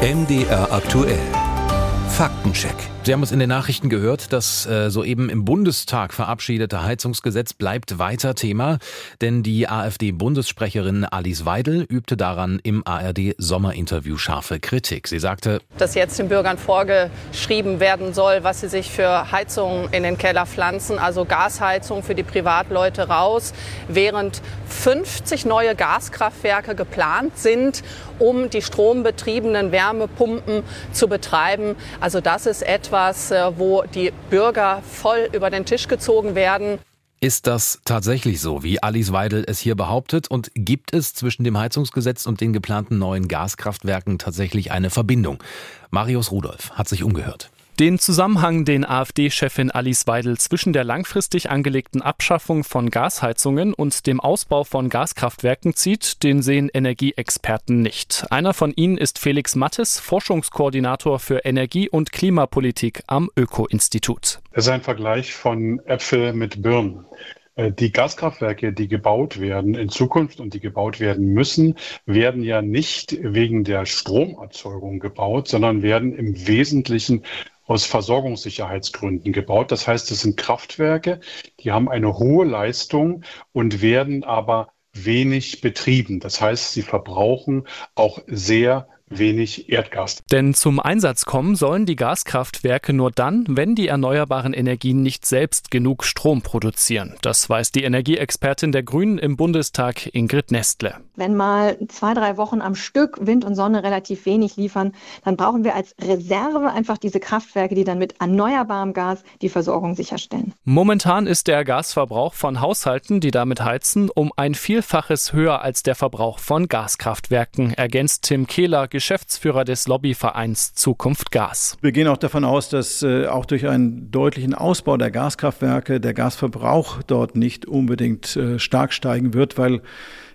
MDR aktuell. Faktencheck. Sie haben es in den Nachrichten gehört, das äh, soeben im Bundestag verabschiedete Heizungsgesetz bleibt weiter Thema, denn die AfD-Bundessprecherin Alice Weidel übte daran im ARD-Sommerinterview scharfe Kritik. Sie sagte, dass jetzt den Bürgern vorgeschrieben werden soll, was sie sich für Heizungen in den Keller pflanzen, also Gasheizung für die Privatleute raus, während 50 neue Gaskraftwerke geplant sind, um die strombetriebenen Wärmepumpen zu betreiben. Also das ist etwas, etwas, äh, wo die Bürger voll über den Tisch gezogen werden. Ist das tatsächlich so, wie Alice Weidel es hier behauptet? Und gibt es zwischen dem Heizungsgesetz und den geplanten neuen Gaskraftwerken tatsächlich eine Verbindung? Marius Rudolph hat sich umgehört. Den Zusammenhang, den AfD-Chefin Alice Weidel zwischen der langfristig angelegten Abschaffung von Gasheizungen und dem Ausbau von Gaskraftwerken zieht, den sehen Energieexperten nicht. Einer von ihnen ist Felix Mattes, Forschungskoordinator für Energie- und Klimapolitik am Öko-Institut. Es ist ein Vergleich von Äpfel mit Birnen. Äh, die Gaskraftwerke, die gebaut werden in Zukunft und die gebaut werden müssen, werden ja nicht wegen der Stromerzeugung gebaut, sondern werden im Wesentlichen aus Versorgungssicherheitsgründen gebaut. Das heißt, es sind Kraftwerke, die haben eine hohe Leistung und werden aber wenig betrieben. Das heißt, sie verbrauchen auch sehr wenig Erdgas. Denn zum Einsatz kommen sollen die Gaskraftwerke nur dann, wenn die erneuerbaren Energien nicht selbst genug Strom produzieren. Das weiß die Energieexpertin der Grünen im Bundestag Ingrid Nestle. Wenn mal zwei, drei Wochen am Stück Wind und Sonne relativ wenig liefern, dann brauchen wir als Reserve einfach diese Kraftwerke, die dann mit erneuerbarem Gas die Versorgung sicherstellen. Momentan ist der Gasverbrauch von Haushalten, die damit heizen, um ein Vielfaches höher als der Verbrauch von Gaskraftwerken, ergänzt Tim Kehler, Geschäftsführer des Lobbyvereins Zukunft Gas. Wir gehen auch davon aus, dass äh, auch durch einen deutlichen Ausbau der Gaskraftwerke der Gasverbrauch dort nicht unbedingt äh, stark steigen wird, weil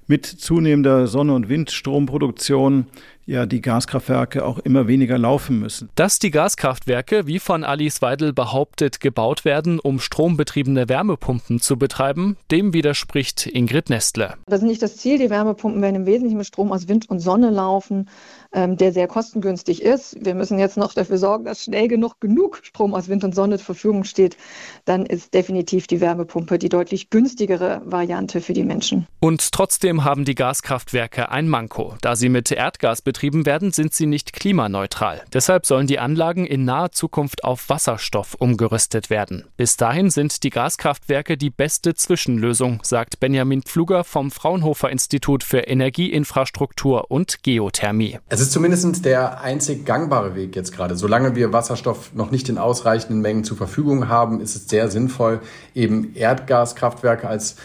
mit zunehmender Sonne- und Windstromproduktion ja die Gaskraftwerke auch immer weniger laufen müssen. Dass die Gaskraftwerke, wie von Alice Weidel behauptet, gebaut werden, um strombetriebene Wärmepumpen zu betreiben, dem widerspricht Ingrid Nestle. Das ist nicht das Ziel. Die Wärmepumpen werden im Wesentlichen mit Strom aus Wind und Sonne laufen, ähm, der sehr kostengünstig ist. Wir müssen jetzt noch dafür sorgen, dass schnell genug genug Strom aus Wind und Sonne zur Verfügung steht. Dann ist definitiv die Wärmepumpe die deutlich günstigere Variante für die Menschen. Und trotzdem haben die Gaskraftwerke ein Manko. Da sie mit Erdgas betrieben betrieben werden, sind sie nicht klimaneutral. Deshalb sollen die Anlagen in naher Zukunft auf Wasserstoff umgerüstet werden. Bis dahin sind die Gaskraftwerke die beste Zwischenlösung, sagt Benjamin Pfluger vom Fraunhofer Institut für Energieinfrastruktur und Geothermie. Es ist zumindest der einzig gangbare Weg jetzt gerade. Solange wir Wasserstoff noch nicht in ausreichenden Mengen zur Verfügung haben, ist es sehr sinnvoll, eben Erdgaskraftwerke als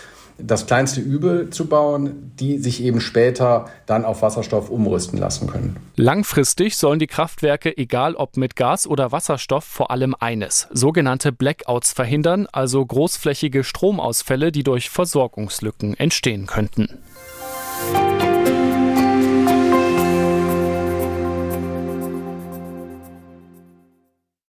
das kleinste Übel zu bauen, die sich eben später dann auf Wasserstoff umrüsten lassen können. Langfristig sollen die Kraftwerke, egal ob mit Gas oder Wasserstoff, vor allem eines, sogenannte Blackouts verhindern, also großflächige Stromausfälle, die durch Versorgungslücken entstehen könnten.